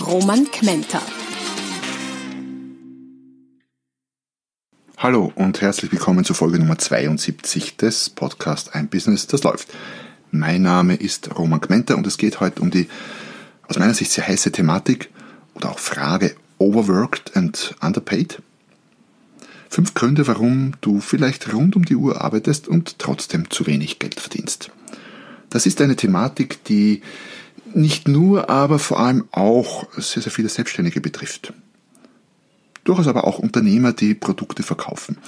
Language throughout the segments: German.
Roman Kmenter. Hallo und herzlich willkommen zu Folge Nummer 72 des Podcasts Ein Business, das läuft. Mein Name ist Roman Kmenter und es geht heute um die aus meiner Sicht sehr heiße Thematik oder auch Frage Overworked and Underpaid. Fünf Gründe, warum du vielleicht rund um die Uhr arbeitest und trotzdem zu wenig Geld verdienst. Das ist eine Thematik, die nicht nur, aber vor allem auch sehr, sehr viele Selbstständige betrifft durchaus aber auch Unternehmer, die Produkte verkaufen.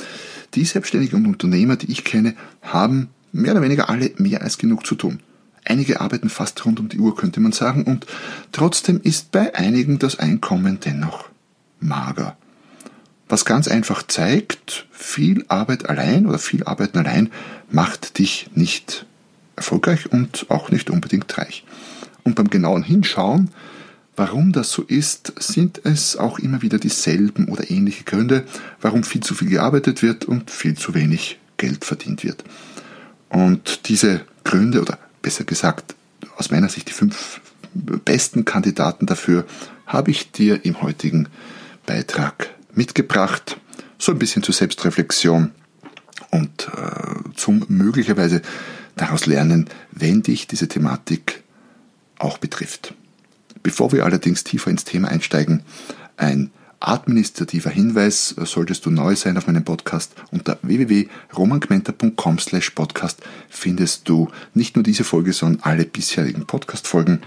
Die Selbstständigen und Unternehmer, die ich kenne, haben mehr oder weniger alle mehr als genug zu tun. Einige arbeiten fast rund um die Uhr, könnte man sagen, und trotzdem ist bei einigen das Einkommen dennoch mager. Was ganz einfach zeigt, viel Arbeit allein oder viel Arbeiten allein macht dich nicht erfolgreich und auch nicht unbedingt reich. Und beim genauen Hinschauen Warum das so ist, sind es auch immer wieder dieselben oder ähnliche Gründe, warum viel zu viel gearbeitet wird und viel zu wenig Geld verdient wird. Und diese Gründe, oder besser gesagt, aus meiner Sicht die fünf besten Kandidaten dafür, habe ich dir im heutigen Beitrag mitgebracht. So ein bisschen zur Selbstreflexion und äh, zum möglicherweise daraus lernen, wenn dich diese Thematik auch betrifft. Bevor wir allerdings tiefer ins Thema einsteigen, ein administrativer Hinweis, solltest du neu sein auf meinem Podcast, unter www.romangmenta.com slash podcast findest du nicht nur diese Folge, sondern alle bisherigen Podcast-Folgen.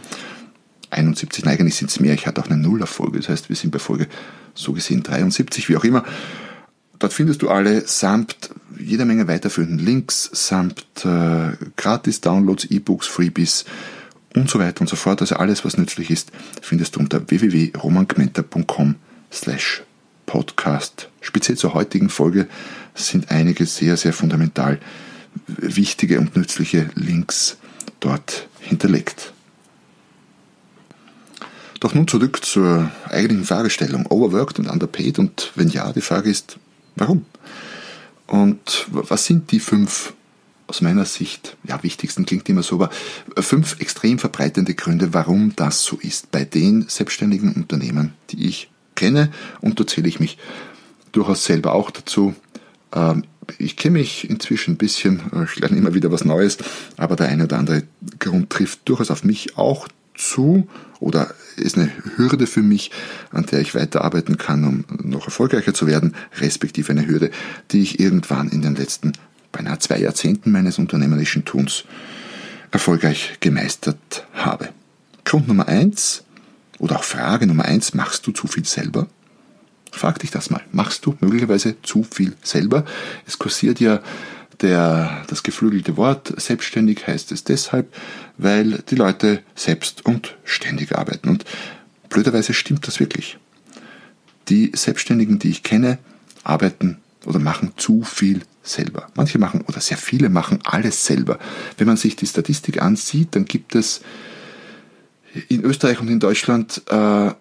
71, nein, eigentlich sind es mehr, ich hatte auch eine Nuller-Folge, das heißt, wir sind bei Folge so gesehen 73, wie auch immer. Dort findest du alle samt jeder Menge weiterführenden Links, samt äh, Gratis-Downloads, E-Books, Freebies, und so weiter und so fort. Also alles, was nützlich ist, findest du unter www.romangmenta.com slash podcast. Speziell zur heutigen Folge sind einige sehr, sehr fundamental wichtige und nützliche Links dort hinterlegt. Doch nun zurück zur eigentlichen Fragestellung. Overworked und underpaid? Und wenn ja, die Frage ist, warum? Und was sind die fünf aus meiner Sicht, ja, wichtigsten klingt immer so, aber fünf extrem verbreitende Gründe, warum das so ist bei den selbstständigen Unternehmen, die ich kenne. Und da zähle ich mich durchaus selber auch dazu. Ähm, ich kenne mich inzwischen ein bisschen, ich lerne immer wieder was Neues, aber der eine oder andere Grund trifft durchaus auf mich auch zu oder ist eine Hürde für mich, an der ich weiterarbeiten kann, um noch erfolgreicher zu werden, respektive eine Hürde, die ich irgendwann in den letzten beinahe zwei Jahrzehnten meines unternehmerischen Tuns erfolgreich gemeistert habe. Grund Nummer eins oder auch Frage Nummer eins, machst du zu viel selber? Frag dich das mal. Machst du möglicherweise zu viel selber? Es kursiert ja der, das geflügelte Wort, selbstständig heißt es deshalb, weil die Leute selbst und ständig arbeiten. Und blöderweise stimmt das wirklich. Die Selbstständigen, die ich kenne, arbeiten oder machen zu viel selber. Manche machen oder sehr viele machen alles selber. Wenn man sich die Statistik ansieht, dann gibt es in Österreich und in Deutschland äh,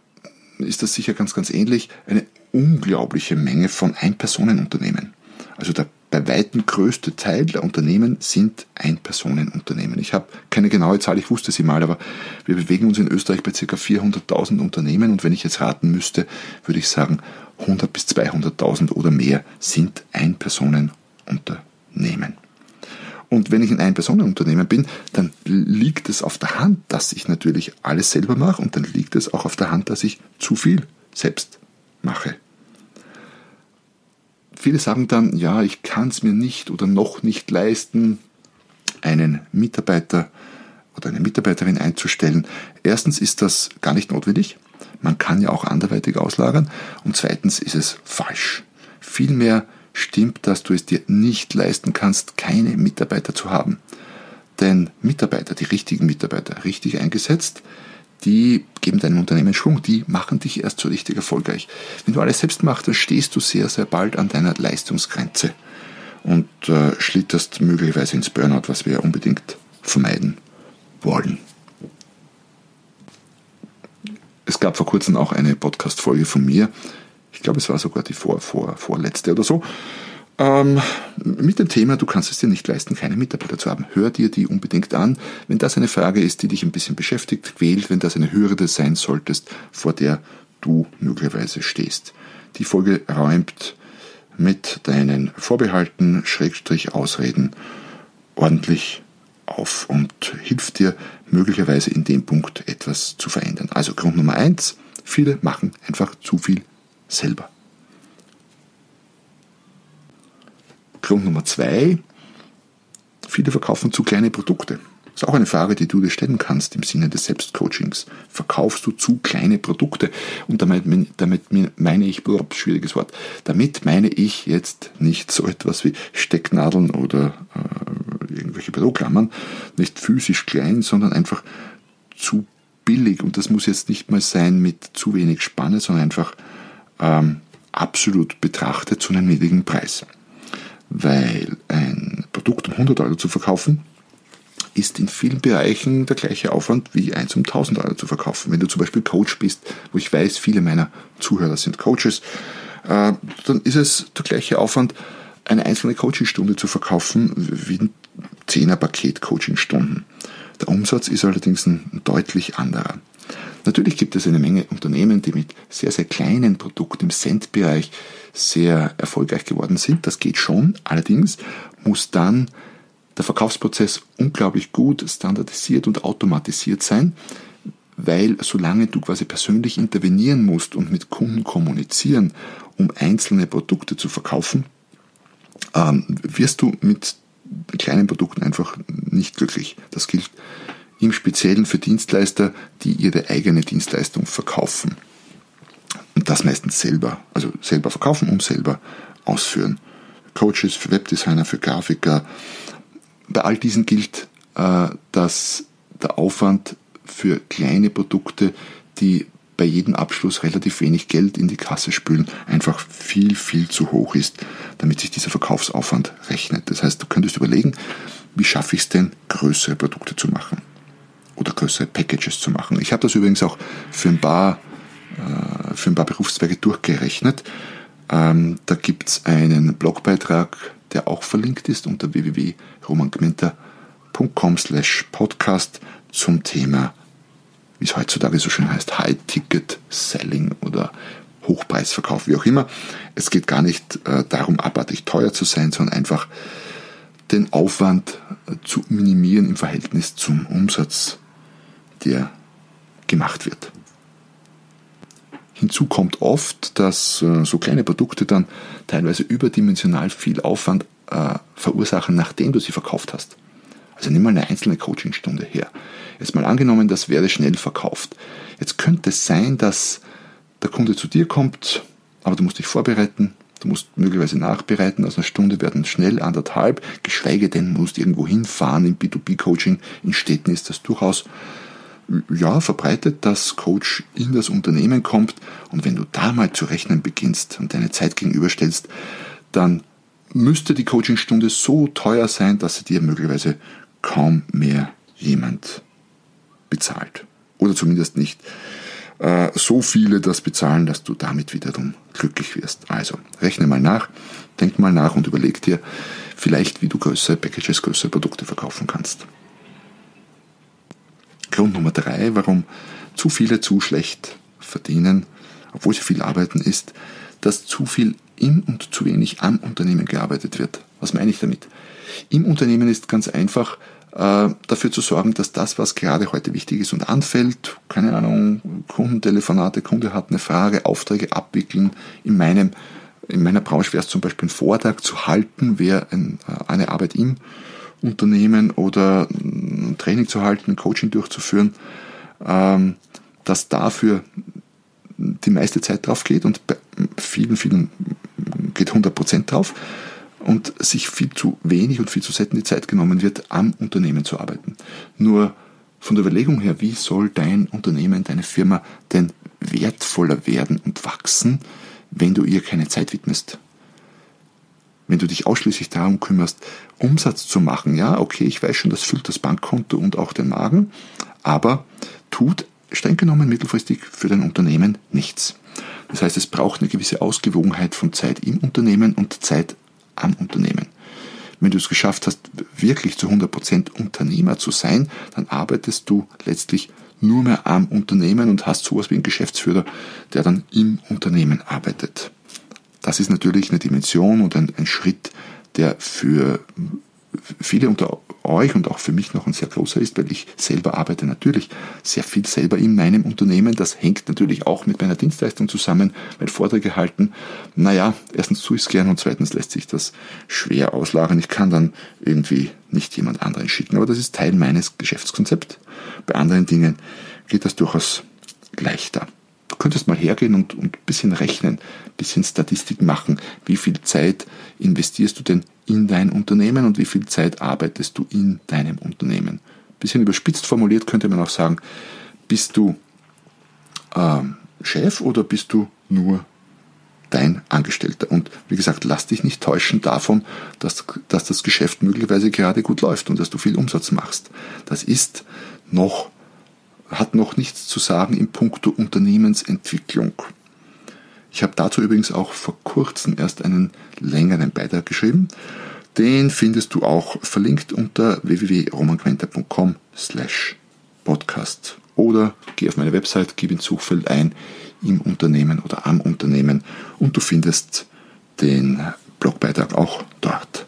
ist das sicher ganz, ganz ähnlich, eine unglaubliche Menge von Ein-Personen-Unternehmen. Also der bei weitem größte Teil der Unternehmen sind Ein-Personen-Unternehmen. Ich habe keine genaue Zahl, ich wusste sie mal, aber wir bewegen uns in Österreich bei ca. 400.000 Unternehmen und wenn ich jetzt raten müsste, würde ich sagen, 100 bis 200.000 oder mehr sind Ein-Personen-Unternehmen. Und wenn ich ein Ein-Personen-Unternehmen bin, dann liegt es auf der Hand, dass ich natürlich alles selber mache und dann liegt es auch auf der Hand, dass ich zu viel selbst mache. Viele sagen dann, ja, ich kann es mir nicht oder noch nicht leisten, einen Mitarbeiter oder eine Mitarbeiterin einzustellen. Erstens ist das gar nicht notwendig. Man kann ja auch anderweitig auslagern. Und zweitens ist es falsch. Vielmehr stimmt, dass du es dir nicht leisten kannst, keine Mitarbeiter zu haben. Denn Mitarbeiter, die richtigen Mitarbeiter, richtig eingesetzt, die geben deinem Unternehmen Schwung, die machen dich erst so richtig erfolgreich. Wenn du alles selbst machst, dann stehst du sehr, sehr bald an deiner Leistungsgrenze und äh, schlitterst möglicherweise ins Burnout, was wir ja unbedingt vermeiden wollen. Es gab vor kurzem auch eine Podcast-Folge von mir, ich glaube, es war sogar die vor, vor, vorletzte oder so, ähm, mit dem Thema, du kannst es dir nicht leisten, keine Mitarbeiter zu haben. Hör dir die unbedingt an. Wenn das eine Frage ist, die dich ein bisschen beschäftigt, quält, wenn das eine Hürde sein solltest, vor der du möglicherweise stehst. Die Folge räumt mit deinen Vorbehalten, Schrägstrich, Ausreden ordentlich auf und hilft dir möglicherweise in dem Punkt etwas zu verändern. Also Grund Nummer eins, viele machen einfach zu viel selber. Grund Nummer zwei, viele verkaufen zu kleine Produkte. Das ist auch eine Frage, die du dir stellen kannst im Sinne des Selbstcoachings. Verkaufst du zu kleine Produkte? Und damit, damit meine ich, oh, schwieriges Wort, damit meine ich jetzt nicht so etwas wie Stecknadeln oder äh, irgendwelche Büroklammern, nicht physisch klein, sondern einfach zu billig. Und das muss jetzt nicht mal sein mit zu wenig Spanne, sondern einfach ähm, absolut betrachtet zu einem niedrigen Preis weil ein Produkt um 100 Euro zu verkaufen, ist in vielen Bereichen der gleiche Aufwand wie eins um 1000 Euro zu verkaufen. Wenn du zum Beispiel Coach bist, wo ich weiß, viele meiner Zuhörer sind Coaches, äh, dann ist es der gleiche Aufwand, eine einzelne Coachingstunde zu verkaufen wie ein 10er Paket Coachingstunden. Der Umsatz ist allerdings ein deutlich anderer. Natürlich gibt es eine Menge Unternehmen, die mit sehr, sehr kleinen Produkten im Cent-Bereich sehr erfolgreich geworden sind. Das geht schon. Allerdings muss dann der Verkaufsprozess unglaublich gut standardisiert und automatisiert sein, weil solange du quasi persönlich intervenieren musst und mit Kunden kommunizieren, um einzelne Produkte zu verkaufen, ähm, wirst du mit kleinen Produkten einfach nicht glücklich. Das gilt im Speziellen für Dienstleister, die ihre eigene Dienstleistung verkaufen. Und das meistens selber, also selber verkaufen und selber ausführen. Coaches, für Webdesigner, für Grafiker. Bei all diesen gilt, äh, dass der Aufwand für kleine Produkte, die bei jedem Abschluss relativ wenig Geld in die Kasse spülen, einfach viel, viel zu hoch ist, damit sich dieser Verkaufsaufwand rechnet. Das heißt, du könntest überlegen, wie schaffe ich es denn, größere Produkte zu machen oder größere Packages zu machen. Ich habe das übrigens auch für ein paar, äh, für ein paar Berufszweige durchgerechnet. Ähm, da gibt es einen Blogbeitrag, der auch verlinkt ist unter www.romangmenta.com slash podcast zum Thema, wie es heutzutage so schön heißt, High-Ticket-Selling oder Hochpreisverkauf, wie auch immer. Es geht gar nicht äh, darum, abartig teuer zu sein, sondern einfach den Aufwand äh, zu minimieren im Verhältnis zum Umsatz der gemacht wird. Hinzu kommt oft, dass äh, so kleine Produkte dann teilweise überdimensional viel Aufwand äh, verursachen, nachdem du sie verkauft hast. Also nimm mal eine einzelne Coachingstunde her. Jetzt mal angenommen, das wäre schnell verkauft. Jetzt könnte es sein, dass der Kunde zu dir kommt, aber du musst dich vorbereiten, du musst möglicherweise nachbereiten, also eine Stunde werden schnell anderthalb, geschweige denn, du musst irgendwo hinfahren im B2B-Coaching. In Städten ist das durchaus ja, verbreitet, dass Coach in das Unternehmen kommt und wenn du da mal zu rechnen beginnst und deine Zeit gegenüberstellst, dann müsste die Coachingstunde so teuer sein, dass sie dir möglicherweise kaum mehr jemand bezahlt. Oder zumindest nicht äh, so viele das bezahlen, dass du damit wiederum glücklich wirst. Also rechne mal nach, denk mal nach und überleg dir vielleicht, wie du größere Packages, größere Produkte verkaufen kannst. Grund Nummer drei, warum zu viele zu schlecht verdienen, obwohl sie viel arbeiten, ist, dass zu viel im und zu wenig am Unternehmen gearbeitet wird. Was meine ich damit? Im Unternehmen ist ganz einfach äh, dafür zu sorgen, dass das, was gerade heute wichtig ist und anfällt, keine Ahnung, Kundentelefonate, Kunde hat eine Frage, Aufträge abwickeln, in meinem in meiner Branche wäre es zum Beispiel ein Vortrag zu halten, wäre äh, eine Arbeit im Unternehmen oder ein Training zu halten, ein Coaching durchzuführen, ähm, dass dafür die meiste Zeit drauf geht und bei vielen, vielen geht 100 Prozent drauf und sich viel zu wenig und viel zu selten die Zeit genommen wird, am Unternehmen zu arbeiten. Nur von der Überlegung her, wie soll dein Unternehmen, deine Firma denn wertvoller werden und wachsen, wenn du ihr keine Zeit widmest? Wenn du dich ausschließlich darum kümmerst, Umsatz zu machen, ja, okay, ich weiß schon, das füllt das Bankkonto und auch den Magen, aber tut streng genommen mittelfristig für dein Unternehmen nichts. Das heißt, es braucht eine gewisse Ausgewogenheit von Zeit im Unternehmen und Zeit am Unternehmen. Wenn du es geschafft hast, wirklich zu 100% Unternehmer zu sein, dann arbeitest du letztlich nur mehr am Unternehmen und hast sowas wie einen Geschäftsführer, der dann im Unternehmen arbeitet. Das ist natürlich eine Dimension und ein, ein Schritt, der für viele unter euch und auch für mich noch ein sehr großer ist, weil ich selber arbeite natürlich sehr viel selber in meinem Unternehmen. Das hängt natürlich auch mit meiner Dienstleistung zusammen, weil Vorträge halten. Naja, erstens tue ich es gern und zweitens lässt sich das schwer auslagern. Ich kann dann irgendwie nicht jemand anderen schicken, aber das ist Teil meines Geschäftskonzepts. Bei anderen Dingen geht das durchaus leichter. Du könntest mal hergehen und, und ein bisschen rechnen, bisschen Statistik machen. Wie viel Zeit investierst du denn in dein Unternehmen und wie viel Zeit arbeitest du in deinem Unternehmen? Bisschen überspitzt formuliert könnte man auch sagen, bist du ähm, Chef oder bist du nur dein Angestellter? Und wie gesagt, lass dich nicht täuschen davon, dass, dass das Geschäft möglicherweise gerade gut läuft und dass du viel Umsatz machst. Das ist noch, hat noch nichts zu sagen im Punkto Unternehmensentwicklung. Ich habe dazu übrigens auch vor kurzem erst einen längeren Beitrag geschrieben. Den findest du auch verlinkt unter www.romanquenter.com slash podcast. Oder geh auf meine Website, gib ins Suchfeld ein im Unternehmen oder am Unternehmen und du findest den Blogbeitrag auch dort.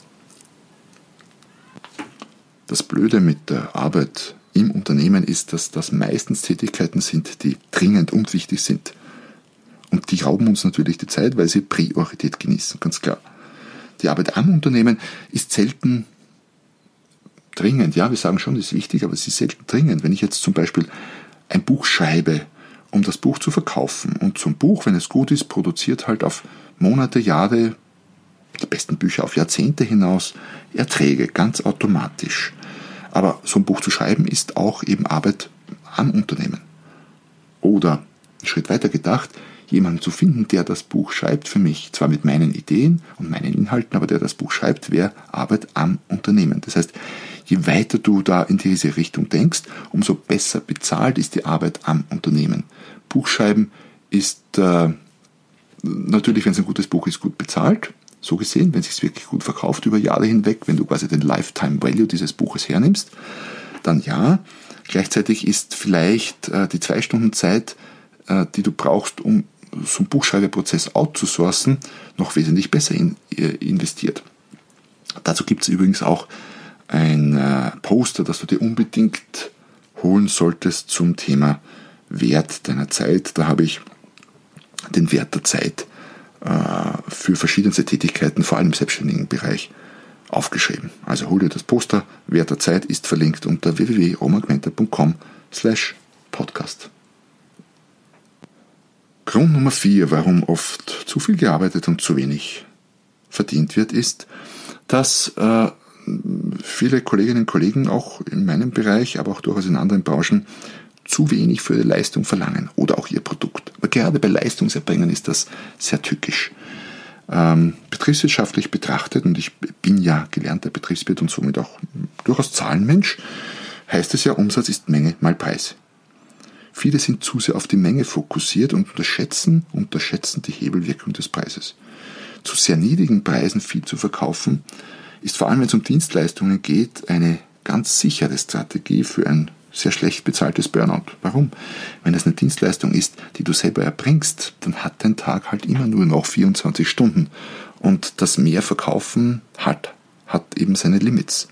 Das Blöde mit der Arbeit im Unternehmen ist, dass das meistens Tätigkeiten sind, die dringend und wichtig sind. Und die rauben uns natürlich die Zeit, weil sie Priorität genießen, ganz klar. Die Arbeit am Unternehmen ist selten dringend. Ja, wir sagen schon, das ist wichtig, aber es ist selten dringend. Wenn ich jetzt zum Beispiel ein Buch schreibe, um das Buch zu verkaufen und zum Buch, wenn es gut ist, produziert halt auf Monate, Jahre, die besten Bücher auf Jahrzehnte hinaus Erträge, ganz automatisch. Aber so ein Buch zu schreiben ist auch eben Arbeit am Unternehmen. Oder, einen Schritt weiter gedacht, jemanden zu finden, der das Buch schreibt für mich, zwar mit meinen Ideen und meinen Inhalten, aber der das Buch schreibt, wäre Arbeit am Unternehmen. Das heißt, je weiter du da in diese Richtung denkst, umso besser bezahlt ist die Arbeit am Unternehmen. Buchschreiben ist äh, natürlich, wenn es ein gutes Buch ist, gut bezahlt. So gesehen, wenn es sich wirklich gut verkauft über Jahre hinweg, wenn du quasi den Lifetime Value dieses Buches hernimmst, dann ja. Gleichzeitig ist vielleicht äh, die zwei Stunden Zeit, äh, die du brauchst, um so einen Buchschreibeprozess outzusourcen, noch wesentlich besser in, äh, investiert. Dazu gibt es übrigens auch ein äh, Poster, das du dir unbedingt holen solltest zum Thema Wert deiner Zeit. Da habe ich den Wert der Zeit äh, für verschiedenste Tätigkeiten, vor allem im selbstständigen Bereich, aufgeschrieben. Also hol dir das Poster. Wert der Zeit ist verlinkt unter www.romagmenta.com slash podcast. Grund Nummer vier, warum oft zu viel gearbeitet und zu wenig verdient wird, ist, dass äh, viele Kolleginnen und Kollegen auch in meinem Bereich, aber auch durchaus in anderen Branchen zu wenig für die Leistung verlangen oder auch ihr Produkt. Aber gerade bei Leistungserbringen ist das sehr tückisch. Ähm, betriebswirtschaftlich betrachtet, und ich bin ja gelernter Betriebswirt und somit auch durchaus Zahlenmensch, heißt es ja, Umsatz ist Menge mal Preis. Viele sind zu sehr auf die Menge fokussiert und unterschätzen, unterschätzen die Hebelwirkung des Preises. Zu sehr niedrigen Preisen viel zu verkaufen, ist vor allem, wenn es um Dienstleistungen geht, eine ganz sichere Strategie für ein sehr schlecht bezahltes Burnout. Warum? Wenn es eine Dienstleistung ist, die du selber erbringst, dann hat dein Tag halt immer nur noch 24 Stunden. Und das Mehrverkaufen hat, hat eben seine Limits.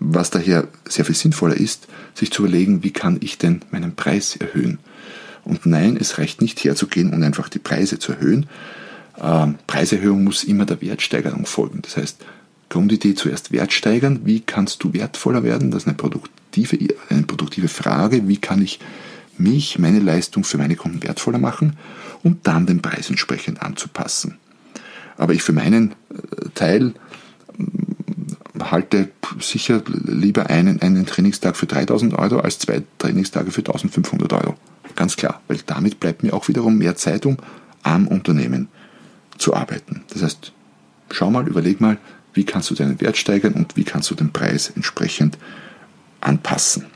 Was daher sehr viel sinnvoller ist, sich zu überlegen, wie kann ich denn meinen Preis erhöhen. Und nein, es reicht nicht herzugehen und einfach die Preise zu erhöhen. Ähm, Preiserhöhung muss immer der Wertsteigerung folgen. Das heißt, Grundidee zuerst Wert steigern. Wie kannst du wertvoller werden? Das ist eine produktive, eine produktive Frage. Wie kann ich mich, meine Leistung für meine Kunden wertvoller machen und dann den Preis entsprechend anzupassen. Aber ich für meinen äh, Teil halte sicher lieber einen, einen Trainingstag für 3000 Euro als zwei Trainingstage für 1500 Euro. Ganz klar, weil damit bleibt mir auch wiederum mehr Zeit, um am Unternehmen zu arbeiten. Das heißt, schau mal, überleg mal, wie kannst du deinen Wert steigern und wie kannst du den Preis entsprechend anpassen.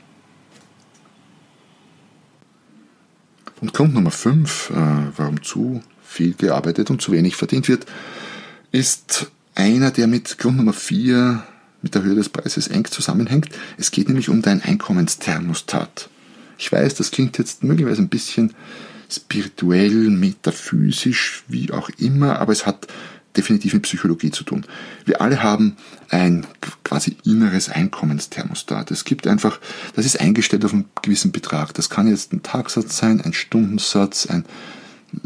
Und Grund Nummer 5, äh, warum zu viel gearbeitet und zu wenig verdient wird, ist einer, der mit Grund Nummer 4, mit der Höhe des Preises eng zusammenhängt. Es geht nämlich um dein Einkommensthermostat. Ich weiß, das klingt jetzt möglicherweise ein bisschen spirituell, metaphysisch, wie auch immer, aber es hat definitiv mit Psychologie zu tun. Wir alle haben ein quasi inneres Einkommensthermostat. Es gibt einfach, das ist eingestellt auf einen gewissen Betrag. Das kann jetzt ein Tagsatz sein, ein Stundensatz, ein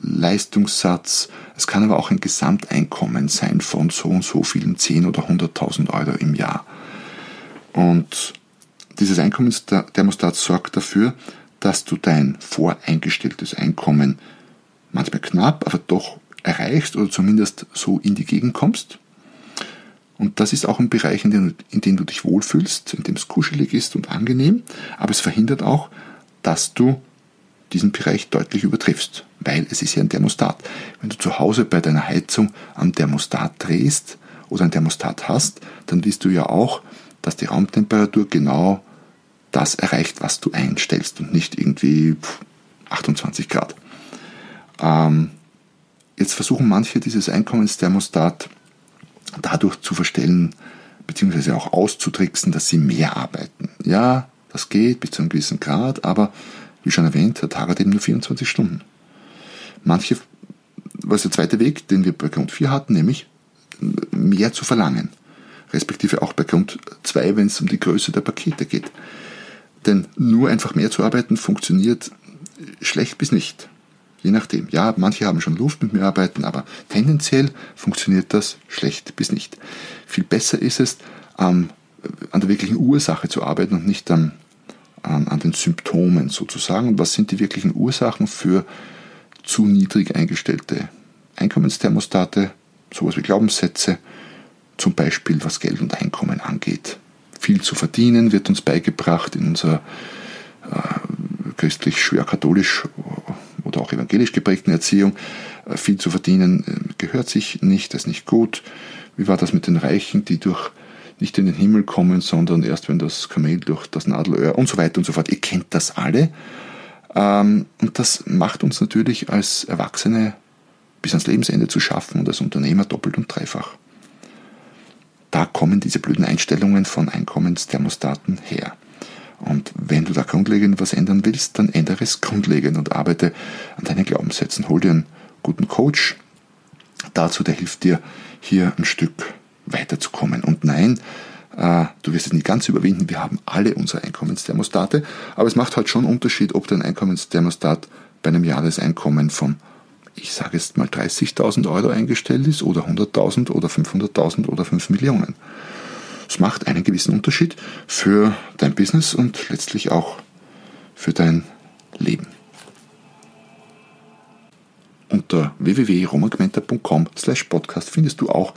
Leistungssatz. Es kann aber auch ein Gesamteinkommen sein von so und so vielen 10 oder 100.000 Euro im Jahr. Und dieses Einkommensthermostat sorgt dafür, dass du dein voreingestelltes Einkommen manchmal knapp, aber doch erreichst oder zumindest so in die Gegend kommst. Und das ist auch ein Bereich, in dem, in dem du dich wohlfühlst, in dem es kuschelig ist und angenehm, aber es verhindert auch, dass du diesen Bereich deutlich übertriffst, weil es ist ja ein Thermostat. Wenn du zu Hause bei deiner Heizung am Thermostat drehst oder ein Thermostat hast, dann willst du ja auch, dass die Raumtemperatur genau das erreicht, was du einstellst und nicht irgendwie 28 Grad. Ähm, jetzt versuchen manche dieses Einkommensthermostat dadurch zu verstellen, beziehungsweise auch auszutricksen, dass sie mehr arbeiten. Ja, das geht bis zu einem gewissen Grad, aber wie schon erwähnt, der Tag hat eben nur 24 Stunden. Manche, was der zweite Weg, den wir bei Grund 4 hatten, nämlich mehr zu verlangen. Respektive auch bei Grund 2, wenn es um die Größe der Pakete geht. Denn nur einfach mehr zu arbeiten funktioniert schlecht bis nicht. Je nachdem. Ja, manche haben schon Luft mit mir arbeiten, aber tendenziell funktioniert das schlecht bis nicht. Viel besser ist es, ähm, an der wirklichen Ursache zu arbeiten und nicht an, an, an den Symptomen sozusagen. Und was sind die wirklichen Ursachen für zu niedrig eingestellte Einkommensthermostate, sowas wie Glaubenssätze, zum Beispiel was Geld und Einkommen angeht. Viel zu verdienen wird uns beigebracht in unserer äh, christlich schwer katholisch oder auch evangelisch geprägten Erziehung. Äh, viel zu verdienen äh, gehört sich nicht, ist nicht gut. Wie war das mit den Reichen, die durch nicht in den Himmel kommen, sondern erst wenn das Kamel durch das Nadelöhr und so weiter und so fort. Ihr kennt das alle. Ähm, und das macht uns natürlich als Erwachsene bis ans Lebensende zu schaffen und als Unternehmer doppelt und dreifach. Da kommen diese blöden Einstellungen von Einkommensthermostaten her. Und wenn du da grundlegend was ändern willst, dann ändere es grundlegend und arbeite an deinen Glaubenssätzen. Hol dir einen guten Coach dazu, der hilft dir, hier ein Stück weiterzukommen. Und nein, äh, du wirst es nicht ganz überwinden. Wir haben alle unsere Einkommensthermostate, aber es macht halt schon Unterschied, ob dein Einkommensthermostat bei einem Jahreseinkommen von, ich sage jetzt mal 30.000 Euro eingestellt ist oder 100.000 oder 500.000 oder 5 Millionen. Es macht einen gewissen Unterschied für dein Business und letztlich auch für dein Leben. Unter www.romagmenta.com slash podcast findest du auch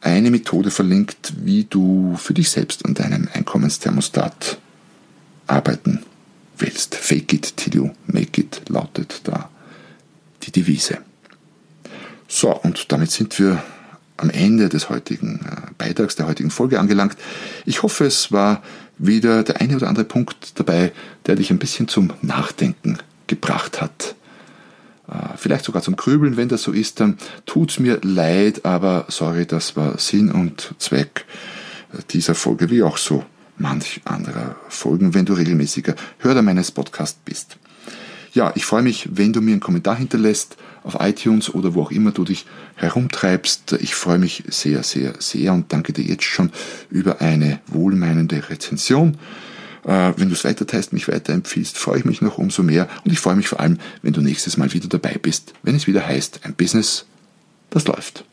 eine Methode verlinkt, wie du für dich selbst an deinem Einkommensthermostat arbeiten willst. Fake it till you make it lautet da die Devise. So, und damit sind wir am Ende des heutigen äh, Beitrags, der heutigen Folge angelangt. Ich hoffe, es war wieder der eine oder andere Punkt dabei, der dich ein bisschen zum Nachdenken gebracht hat. Äh, vielleicht sogar zum Grübeln, wenn das so ist, dann tut's mir leid, aber sorry, das war Sinn und Zweck äh, dieser Folge, wie auch so manch anderer Folgen, wenn du regelmäßiger Hörer meines Podcasts bist. Ja, ich freue mich, wenn du mir einen Kommentar hinterlässt auf iTunes oder wo auch immer du dich herumtreibst. Ich freue mich sehr, sehr, sehr und danke dir jetzt schon über eine wohlmeinende Rezension. Äh, wenn du es weiterteilst, mich weiterempfiehlst, freue ich mich noch umso mehr und ich freue mich vor allem, wenn du nächstes Mal wieder dabei bist, wenn es wieder heißt, ein Business, das läuft.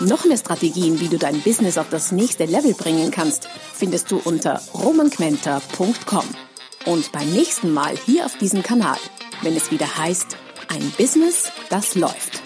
Noch mehr Strategien, wie du dein Business auf das nächste Level bringen kannst, findest du unter romanquenter.com. Und beim nächsten Mal hier auf diesem Kanal wenn es wieder heißt, ein Business, das läuft.